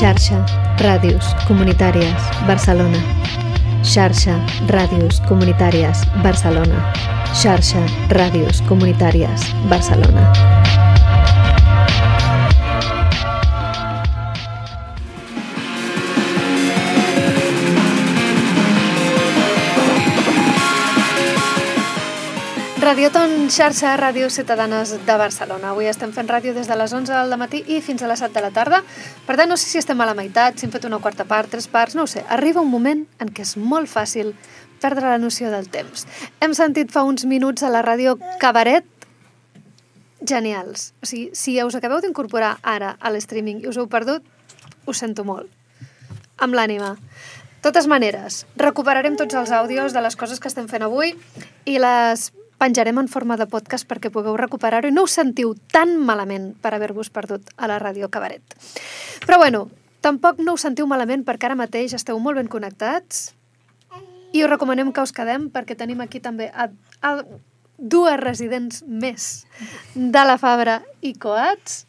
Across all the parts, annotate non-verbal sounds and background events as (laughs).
Xarxa Ràdios Comunitàries Barcelona. Xarxa Ràdios Comunitàries Barcelona. Xarxa Ràdios Comunitàries Barcelona. Radioton, xarxa Ràdios Ciutadanes de Barcelona. Avui estem fent ràdio des de les 11 del matí i fins a les 7 de la tarda. Per tant, no sé si estem a la meitat, si hem fet una quarta part, tres parts, no ho sé. Arriba un moment en què és molt fàcil perdre la noció del temps. Hem sentit fa uns minuts a la ràdio Cabaret genials. O sigui, si us acabeu d'incorporar ara a l'streaming i us heu perdut, ho sento molt. Amb l'ànima. Totes maneres, recuperarem tots els àudios de les coses que estem fent avui i les penjarem en forma de podcast perquè pugueu recuperar-ho i no us sentiu tan malament per haver-vos perdut a la ràdio Cabaret. Però bueno, tampoc no us sentiu malament perquè ara mateix esteu molt ben connectats i us recomanem que us quedem perquè tenim aquí també a, a dues residents més de la Fabra i Coats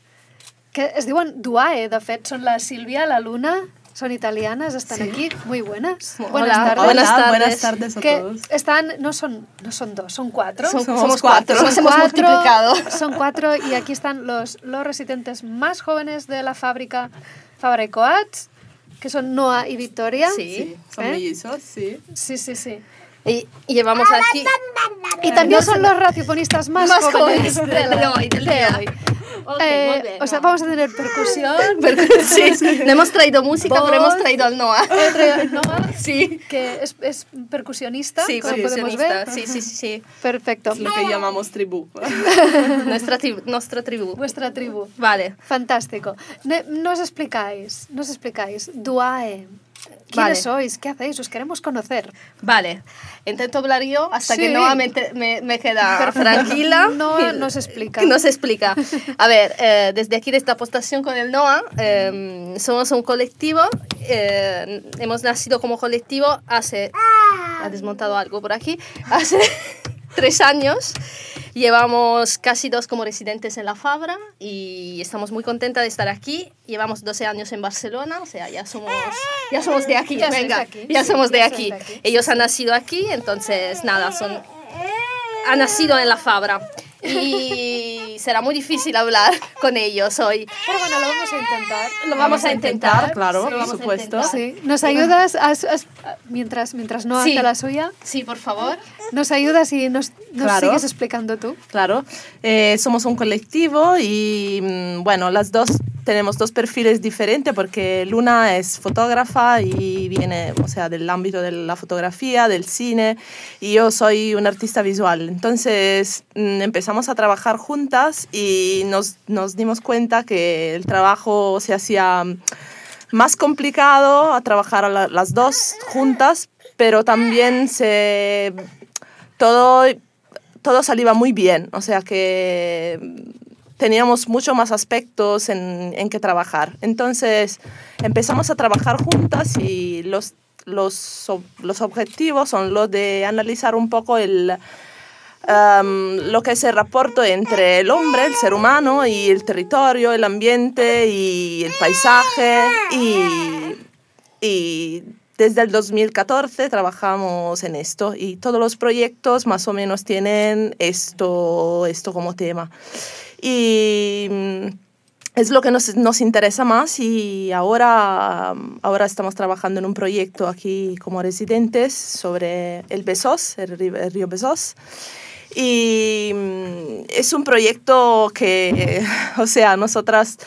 que es diuen Duae, de fet, són la Sílvia, la Luna son italianas, están Sí. aquí, muy buenas. Hola, buenas tardes. buenas tardes. buenas tardes a que todos. están, no son, no son dos, son cuatro. Som- Somos somos cuatro. cuatro. Nos hemos multiplicado. Son cuatro y aquí están los, los residentes más jóvenes de la fábrica Fabra y Coats, que son Noah y Victoria. Sí. Sí, son ¿Eh? mellizos, sí. Sí, sí, sí. Y, y llevamos aquí... Y también son los radiofonistas más, Más jóvenes, jóvenes de hoy, del de día. hoy. Ok, Eh, bien. o sea, vamos a tener percusión. (laughs) Pero- sí, (laughs) no hemos traído música, pero hemos traído al Noah. He traído a Noah, (laughs) Sí. que es, es percusionista, Sí, como podemos ver. Sí, sí, sí, sí. Perfecto. Es lo que llamamos tribu. Nuestra, tribu, nuestra tribu. Vuestra tribu. Vale. Fantástico. Ne- No os explicáis, no os explicáis. Duae. ¿Quiénes Vale. sois? ¿Qué hacéis? Os queremos conocer. Vale. Intento hablar yo hasta Sí. que Noah me, me, queda tranquila. (laughs) Noah nos explica. (laughs) Nos explica. A ver, eh, desde aquí, de esta postación con el Noah, eh, somos un colectivo. eh, hemos nacido como colectivo hace... Ha desmontado algo por aquí. Hace (laughs) tres años. Llevamos casi dos como residentes en la Fabra y estamos muy contentas de estar aquí. Llevamos 12 años en Barcelona, o sea, ya somos, ya somos de aquí. Ya venga, aquí, ya somos de ya aquí. de aquí. Ellos han nacido aquí, entonces nada, son han nacido en la Fabra y será muy difícil hablar con ellos hoy. Pero bueno, lo vamos a intentar. Lo vamos a intentar, claro, sí, por vamos a supuesto. intentar. Sí. ¿Nos ayudas a- a- mientras, mientras no Sí. hace la suya? Sí, por favor. ¿Nos ayudas y nos, nos Claro. sigues explicando tú? Claro, Eh, somos un colectivo y mm, bueno, las dos tenemos dos perfiles diferentes porque Luna es fotógrafa y viene, o sea, del ámbito de la fotografía, del cine y yo soy una artista visual. Entonces mm, empezamos a trabajar juntas y nos, nos dimos cuenta que el trabajo se hacía más complicado a trabajar a la- las dos juntas, pero también se todo todo salía muy bien, o sea que teníamos mucho más aspectos en, en que trabajar. Entonces empezamos a trabajar juntas y los, los, los objetivos son los de analizar un poco el, am, lo que es el rapporto entre el hombre, el ser humano, y el territorio, el ambiente y el paisaje. Y, y desde el 2014 trabajamos en esto y todos los proyectos más o menos tienen esto, esto como tema. Y mm, es lo que nos, nos interesa más y ahora, ahora estamos trabajando en un proyecto aquí como residentes sobre el Besos, el el río Besos. Y mm, es un proyecto que, (laughs) o sea, nosotras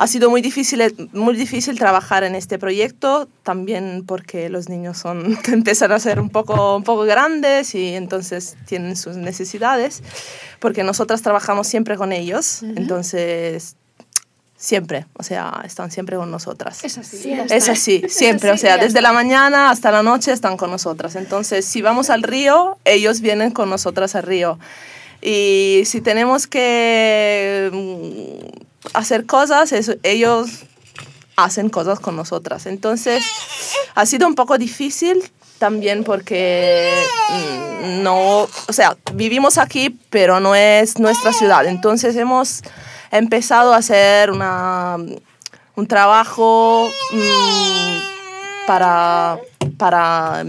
ha sido muy difícil, muy difícil trabajar en este proyecto, también porque los niños son, (laughs) empiezan a ser un poco, un poco grandes y entonces tienen sus necesidades, porque nosotras trabajamos siempre con ellos, entonces siempre, o sea, están siempre con nosotras. Es así. Sí, es así, siempre, o sea, desde la mañana hasta la noche están con nosotras. Entonces, si vamos al río, ellos vienen con nosotras al río. Y si tenemos que mm, hacer cosas, eso- ellos hacen cosas con nosotras. Entonces, ha sido un poco difícil también porque mm, no, o sea, vivimos aquí, pero no es nuestra ciudad. Entonces, hemos empezado a hacer una un trabajo mm, para, para,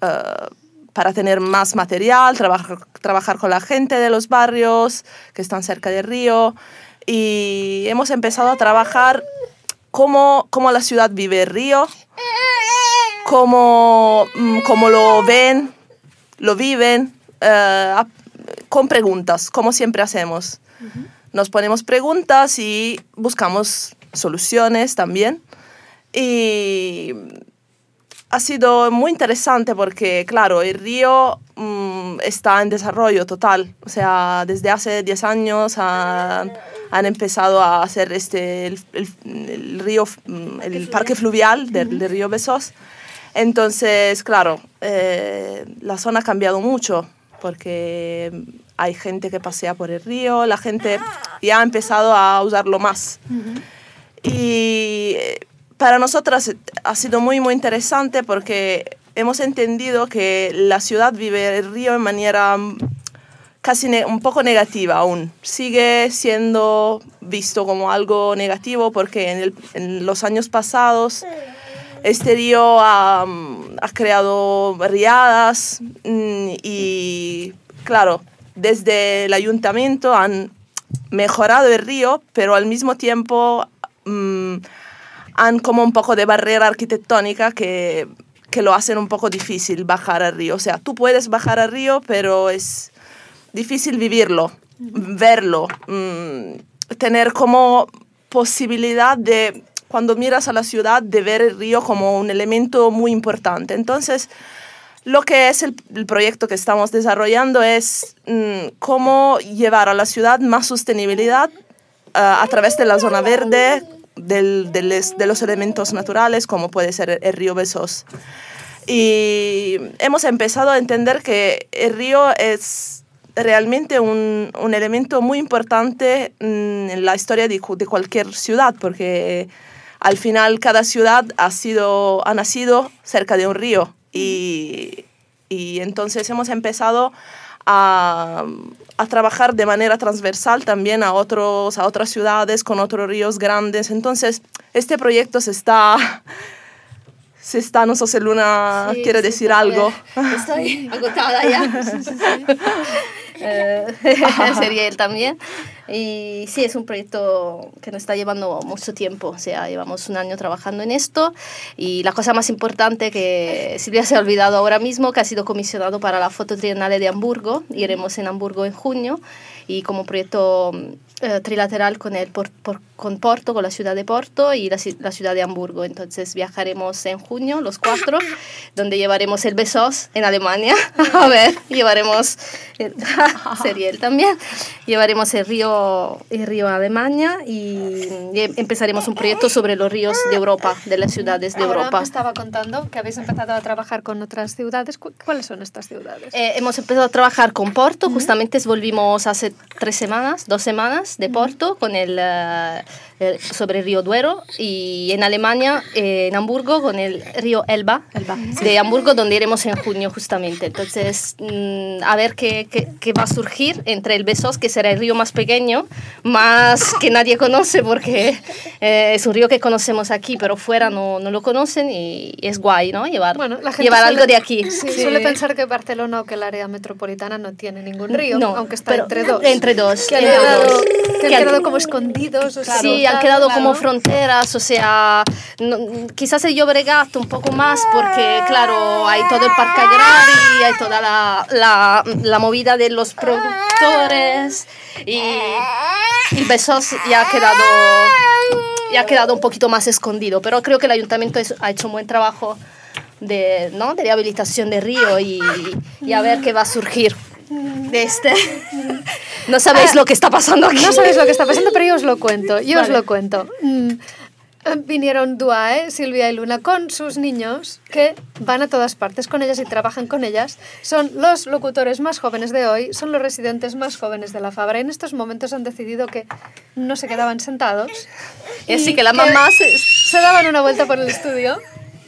eh, para tener más material, trabajar, trabajar con la gente de los barrios que están cerca del río. Y hemos empezado a trabajar cómo, cómo la ciudad vive el río, cómo, mm, cómo lo ven, lo viven, eh, con preguntas, como siempre hacemos. Nos ponemos preguntas y buscamos soluciones también. Y ha sido muy interesante porque, claro, el río mm, está en desarrollo total. O sea, desde hace 10 años han, han empezado a hacer este, el, el- el río, mm, el parque fluvial del, del río Besos. Entonces, claro, eh, la zona ha cambiado mucho porque hay gente que pasea por el río, la gente ya ha empezado a usarlo más. Y eh, para nosotras ha sido muy, muy interesante porque hemos entendido que la ciudad vive el río de manera mm, casi un poco negativa aún. Sigue siendo visto como algo negativo porque en, el- en los años pasados este río ha, mm, ha creado riadas mm, y, claro, desde el ayuntamiento han mejorado el río, pero al mismo tiempo mm, han como un poco de barrera arquitectónica que, que lo hacen un poco difícil bajar al río. O sea, tú puedes bajar al río, pero es difícil vivirlo, verlo, mm, tener como posibilidad de, cuando miras a la ciudad, de ver el río como un elemento muy importante. Entonces, lo que es el, el proyecto que estamos desarrollando es mm, cómo llevar a la ciudad más sostenibilidad ah, a través de la zona verde, del- de, de los elementos naturales, como puede ser el, río Besos. Y hemos empezado a entender que el río es realmente un, un elemento muy importante mm, en la historia de, de cualquier ciudad, porque al final cada ciudad ha, sido, ha nacido cerca de un río. Y, y entonces hemos empezado a, a trabajar de manera transversal también a, otros, a otras ciudades con otros ríos grandes. Entonces, este proyecto se está... Se está, no sé si Luna Sí, quiere sí, decir algo. Estoy (laughs) agotada ya. (laughs) Eh, (laughs) sería él también. Y sí, es un proyecto que nos está llevando mucho tiempo. O sea, llevamos un año trabajando en esto. Y la cosa más importante que Silvia se ha olvidado ahora mismo, que ha sido comisionado para la Foto Triennale de Hamburgo. Iremos en Hamburgo en junio. Y como proyecto eh, trilateral con, el por, por- con Porto, con la ciudad de Porto y la, la ciudad de Hamburgo. Entonces viajaremos en junio, los cuatro, (laughs) donde llevaremos el Besos en Alemania. (laughs) A ver, llevaremos, el, (laughs) sería él también, llevaremos el río, el río a Alemania y, y empezaremos un proyecto sobre los ríos de Europa, de las ciudades de Ahora Europa. me estaba contando que habéis empezado a trabajar con otras ciudades. ¿Cu- ¿Cuáles son estas ciudades? Eh, hemos empezado a trabajar con Porto, justamente volvimos hace tres semanas, dos semanas de Porto con el, eh, sobre el río Duero y en Alemania, eh, en Hamburgo, con el río Elba, Elba, de Hamburgo, donde iremos en junio justamente. Entonces, mm, a ver qué, qué- qué va a surgir entre el Besos, que será el río más pequeño, más que nadie conoce porque eh, es un río que conocemos aquí, pero fuera no, no lo conocen y es guay, ¿no? Llevar, Bueno, la gente llevar suele- algo de aquí. Sí, suele pensar que Barcelona o que el área metropolitana no tiene ningún río, No, aunque está pero entre dos. entre dos, Que han quedado, que han Que han- quedado como escondidos. o sea, sí, han quedado claro. como fronteras, o sea, no- quizás el Llobregat un poco más porque, claro, hay todo el parque agrario, hay toda la, la, la movida de los productores y, y Besos ya ha quedado ya ha quedado un poquito más escondido, pero creo que el ayuntamiento ha hecho un buen trabajo de, ¿no? de rehabilitación de río y, y a ver qué va a surgir de este. No sabéis lo que está pasando aquí. No sabéis lo que está pasando, pero yo os lo cuento. Yo os lo cuento. Mm, Vinieron Duae, Silvia y Luna con sus niños que van a todas partes con ellas y trabajan con ellas. Son los locutores más jóvenes de hoy, son los residentes más jóvenes de la Fabra. En estos momentos han decidido que no se quedaban sentados. Y así que la mamá se- se daban una vuelta por el estudio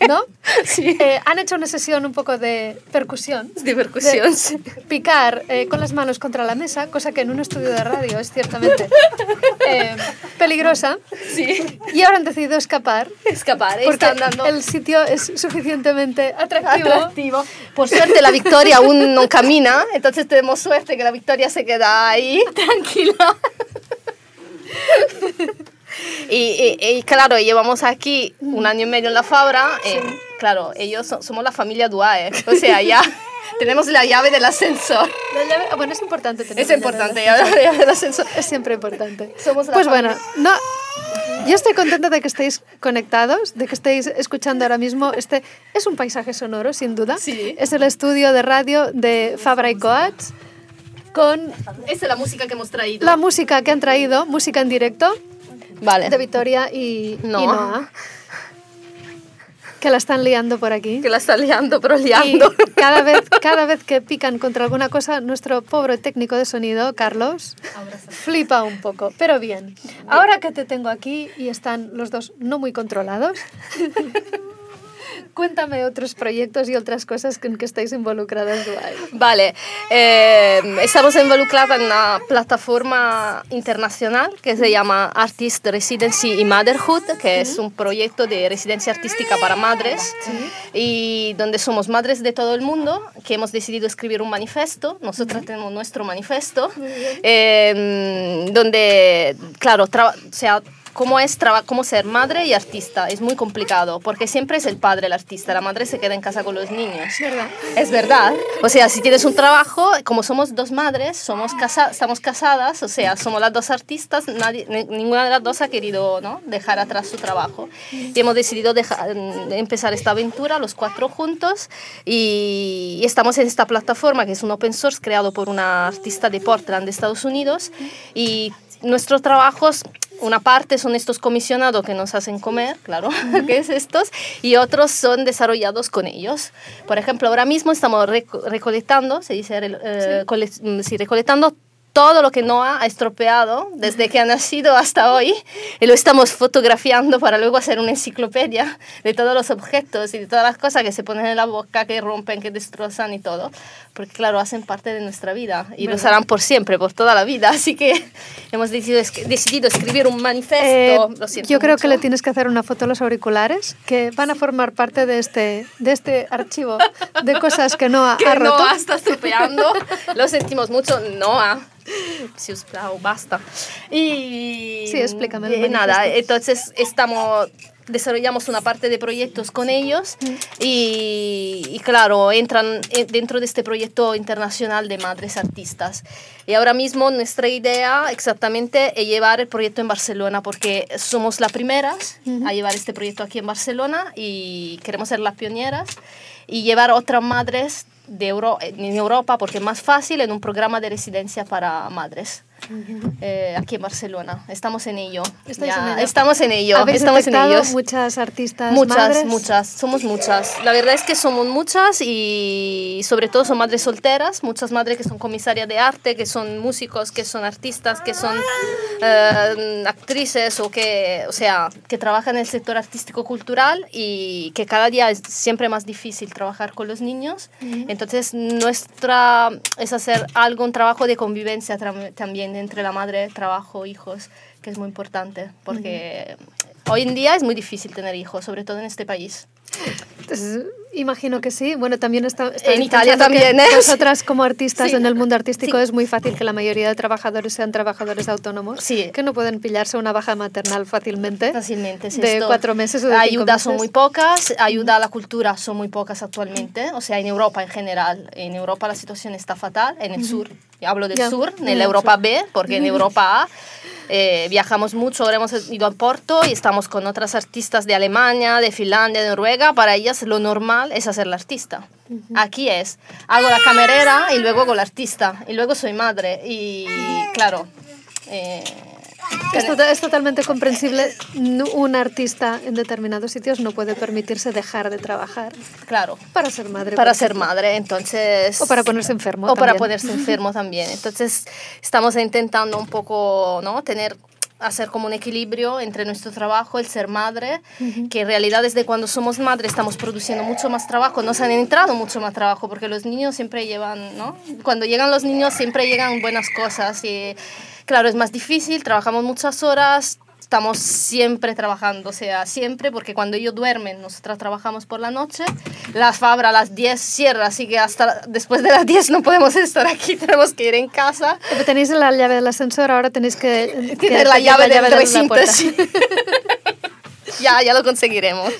¿no? (laughs) Sí. Eh, han hecho una sesión un poco de percusión. De percusión, de sí. Picar eh, con las manos contra la mesa, cosa que en un estudio de radio es ciertamente (laughs) eh, peligrosa. Sí. Y ahora han decidido escapar Escapar, porque están dando el sitio es suficientemente atractivo. atractivo. Por suerte la Victoria aún no (laughs) camina, entonces tenemos suerte que la Victoria se queda ahí tranquila. Y, y- y, claro, llevamos aquí un año y medio en la Fabra. eh, claro, ellos son- somos la familia Duae. (laughs) O sea, ya (laughs) tenemos la llave del ascensor. La llave- ah, bueno, es importante tener Es la llave importante, del ya la llave del ascensor. Es siempre importante. Somos la pues familia. bueno, no, yo estoy contenta de que estéis conectados, de que estéis escuchando ahora mismo. Este es un paisaje sonoro, sin duda. Sí. Es el estudio de radio de Fabra y Coats con Esa es la música que hemos traído. la música que han traído, música en directo Vale. de Victoria y, y Noah. Que la están liando por aquí. Que la está liando, pero Y liando. cada vez, cada vez que pican contra alguna cosa, nuestro pobre técnico de sonido, Carlos, flipa un poco. Pero bien, ahora que te tengo aquí y están los dos no muy controlados, cuéntame otros proyectos y otras cosas en que estáis involucradas. Vale, eh, estamos involucrados en una plataforma internacional que se llama Artist Residency y Motherhood, que es un proyecto de residencia artística para madres y donde somos madres de todo el mundo que hemos decidido escribir un manifiesto. Nosotras tenemos nuestro manifiesto, eh, donde, claro, o sea, cómo es cómo ser madre y artista. Es muy complicado porque siempre es el padre el artista, la madre se queda en casa con los niños. ¿Verdad? Es verdad. O sea, si tienes un trabajo, como somos dos madres, somos casa estamos casadas, o sea, somos las dos artistas, nadie, ni- ninguna de las dos ha querido ¿no? dejar atrás su trabajo. Y hemos decidido dejar- empezar esta aventura los cuatro juntos y, y estamos en esta plataforma que es un open source creado por una artista de Portland de Estados Unidos y nuestros trabajos una parte son estos comisionados que nos hacen comer, claro, (laughs) que es estos, y otros son desarrollados con ellos. Por ejemplo, ahora mismo estamos reco- recolectando, se dice, eh, cole- mm, sí, recolectando todo lo que Noah ha estropeado desde que ha nacido hasta hoy y lo estamos fotografiando para luego hacer una enciclopedia de todos los objetos y de todas las cosas que se ponen en la boca, que rompen, que destrozan y todo, porque claro, hacen parte de nuestra vida y lo harán por siempre, por toda la vida, así que hemos decidido, decidido escribir un manifiesto. Eh, Lo siento yo creo que mucho. le tienes que hacer una foto a los auriculares que van a formar parte de este, de este archivo de cosas que no ha, (laughs) que ha roto. Noah está estropeando. (laughs) Lo sentimos mucho, Noah. Si os plau, basta. Y Sí, explícame eh, nada, entonces estamos desarrollamos una parte de proyectos con ellos y, y claro, entran eh, dentro de este proyecto internacional de madres artistas. Y ahora mismo nuestra idea exactamente es llevar el proyecto en Barcelona porque somos las primeras a llevar este proyecto aquí en Barcelona y queremos ser las pioneras y llevar otras madres de Euro en Europa porque es más fácil en un programa de residencia para madres. Eh, aquí en Barcelona. Estamos en ello. Ya, en ello. Estamos en ello. ¿Habéis Estamos en detectado ello. muchas artistas Muchas, madres? muchas, somos muchas. La verdad es que somos muchas y sobre todo son madres solteras, muchas madres que son comisarias de arte, que son músicos, que son artistas, que son eh, actrices o que, o sea, que trabajan en el sector artístico cultural y que cada día es siempre más difícil trabajar con los niños. Entonces nuestra es hacer algo, un trabajo de convivencia tra- entre la madre, trabajo, hijos, que es muy importante porque hoy en día es muy difícil tener hijos, sobre todo en este país. Entonces, imagino que sí. Bueno, también está, En Italia también, ¿eh? Vosotras como (laughs) artistas Sí. en el mundo artístico Sí. es muy fácil que la mayoría de trabajadores sean trabajadores autónomos Sí. que no pueden pillarse una baja maternal fácilmente. Fácilmente. es De esto. cuatro meses o de cinco Ayudas son muy pocas, ayuda a la cultura son muy pocas actualmente, o sea, en Europa en general. En Europa la situación está fatal, en el sur, hablo del Ya, sur, en la Europa. B, porque en (laughs) Europa A eh, viajamos mucho, ahora hemos ido a Porto y estamos con otras artistas de Alemania, de Finlandia, de Noruega, para ellas lo normal es hacer la artista. Aquí es, hago la camarera y luego hago la artista, y luego soy madre, y claro... eh, Es, tota- es totalmente comprensible. Un artista en determinados sitios no puede permitirse dejar de trabajar claro, para ser madre. para ser ejemplo. madre, entonces... O para ponerse enfermo. O para también. ponerse (laughs) enfermo también. Entonces, estamos intentando un poco, ¿no? Tener hacer como un equilibrio entre nuestro trabajo, el ser madre, que en realidad desde cuando somos madre estamos produciendo mucho más trabajo, nos han entrado mucho más trabajo, porque los niños siempre llevan, ¿no? Cuando llegan los niños siempre llegan buenas cosas y claro, es más difícil, trabajamos muchas horas, estamos siempre trabajando, o sea, siempre, porque cuando ellos duermen, nosotras trabajamos por la noche, la fabra a las 10 cierra, así que hasta después de las 10 no podemos (laughs) estar aquí, tenemos que ir en casa. Pero tenéis la llave del ascensor, ahora tenéis que... (laughs) Tener la tener llave del de la recinto, sí. (laughs) ya, ya lo conseguiremos.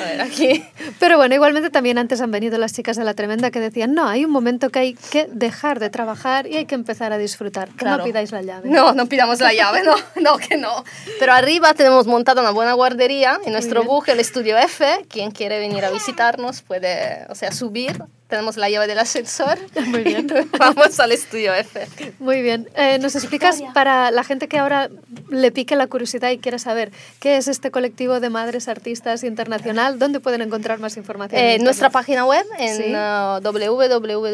A ver, aquí. Pero bueno, igualmente también antes han venido las chicas de la tremenda que decían, no, hay un momento que hay que dejar de trabajar y hay que empezar a disfrutar. Que Claro. no pidáis la llave. No, no pidamos la llave, no, no, que no. Pero arriba tenemos montada una buena guardería en nuestro bus, el Estudio F. Quien quiere venir a visitarnos puede, o sea, subir. Tenemos la llave del ascensor. (laughs) Muy bien. (laughs) Vamos al Estudio F. Muy bien. Eh, ¿Nos explicas para la gente que ahora le pique la curiosidad y quiera saber qué es este colectivo de madres artistas internacional? ¿Dónde pueden encontrar más información? Eh, en nuestra página web, en Sí. uh,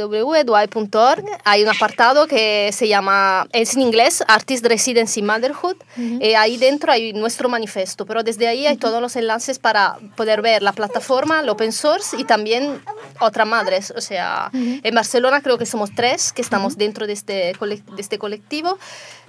www.duai.org, hay un apartado que se llama, es en inglés, Artist Residency Motherhood. Eh, ahí dentro hay nuestro manifiesto, pero desde ahí hay todos los enlaces para poder ver la plataforma, el open source y también otras madres. O sea, en Barcelona creo que somos tres que estamos dentro de este, de este colectivo.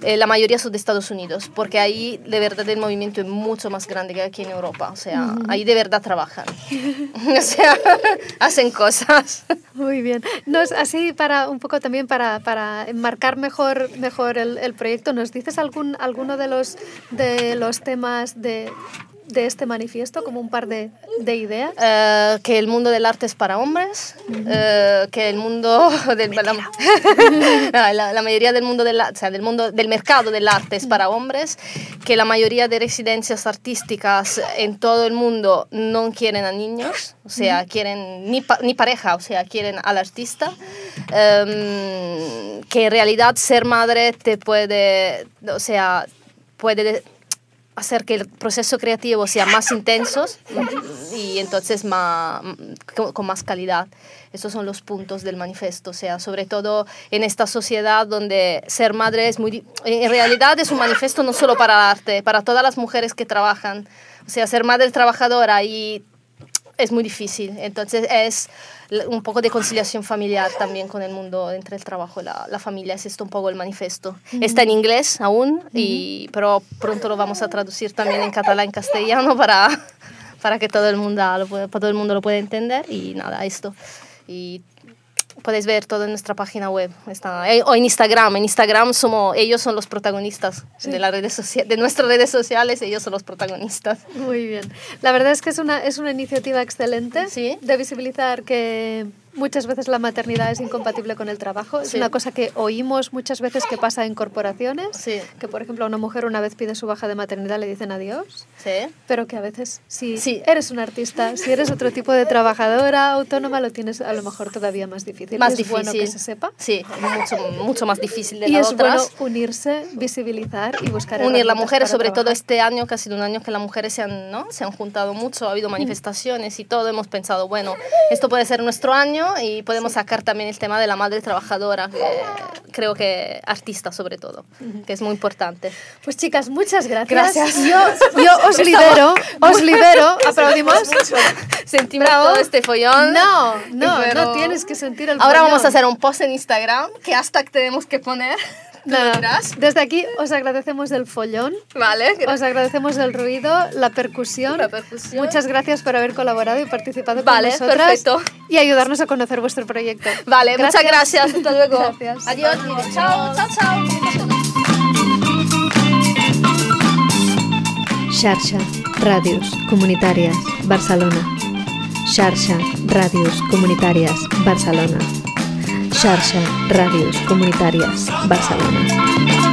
Eh, la mayoría son de Estados Unidos, porque ahí de verdad el movimiento es mucho más grande que aquí en Europa. O sea, ahí de verdad trabajan. (laughs) o sea, (laughs) hacen cosas. Muy bien. Nos, así para un poco también para, para enmarcar mejor, mejor el, el proyecto, ¿nos dices algún, alguno de los, de los temas de, de este manifiesto, como un par de, de ideas? Eh, que el mundo del arte es para hombres, eh, que el mundo (laughs) del, la, (laughs) la- la mayoría del mundo del, o sea, del mundo del mercado del arte es para hombres, que la mayoría de residencias artísticas en todo el mundo no quieren a niños, o sea, quieren ni, pa- ni pareja, o sea, quieren al artista, Em, que en realidad ser madre te puede, o sea, puede hacer que el proceso creativo sea más intenso y entonces más, con, más calidad. Esos son los puntos del manifiesto, o sea, sobre todo en esta sociedad donde ser madre es muy... En realidad es un manifiesto no solo para el arte, para todas las mujeres que trabajan. O sea, ser madre trabajadora y es muy difícil. Entonces es un poco de conciliación familiar también con el mundo entre el trabajo y la, la familia. Es esto un poco el manifiesto. Está en inglés aún, y, pero pronto lo vamos a traducir también en catalán y castellano (laughs) para, para que todo el, mundo lo todo el mundo lo pueda entender. Y nada, esto. Y podéis ver todo en nuestra página web está, eh, o en Instagram. En Instagram somos, ellos son los protagonistas de, las redes de nuestras redes sociales, ellos son los protagonistas. Muy bien. La verdad es que es una, es una iniciativa excelente Sí. de visibilizar que muchas veces la maternidad es incompatible con el trabajo. Es Sí. una cosa que oímos muchas veces que pasa en corporaciones. Sí. Que, por ejemplo, a una mujer una vez pide su baja de maternidad le dicen adiós. Sí. Pero que a veces, si Sí. eres un artista, si eres otro tipo de trabajadora autónoma, lo tienes a lo mejor todavía más difícil. más es difícil. bueno que se sepa. Sí, mucho, mucho más difícil de Y es bueno otras. unirse, visibilizar y buscar Unir las mujeres, sobre todo este año, que ha sido un año que las mujeres se han, ¿no? se han juntado mucho, ha habido manifestaciones y todo. Hemos pensado, bueno, esto puede ser nuestro año y podemos sacar también el tema de la madre trabajadora, que creo que artista sobre todo, que es muy importante. Pues chicas, muchas gracias. Gracias. Yo, yo (laughs) os libero, os libero. (laughs) ¿Aplaudimos? Sentimos Bravo. todo este follón. No, no, Pero- no tienes que sentir el Ahora follón. vamos a hacer un post en Instagram, que hashtag tenemos que poner. Dirás. Desde aquí os agradecemos el follón, Vale, os agradecemos el ruido, la percusión. La percusión. Muchas gracias por haber colaborado y participado Vale, con nosotras perfecto. y ayudarnos a conocer vuestro proyecto. Vale, muchas gracias. Hasta luego. Gracias. Adiós. Chao, chao, chao. Xarxa, Ràdios Comunitàries, Barcelona. Xarxa, Ràdios Comunitàries, Barcelona. Xarxa, Ràdios Comunitàries, Barcelona.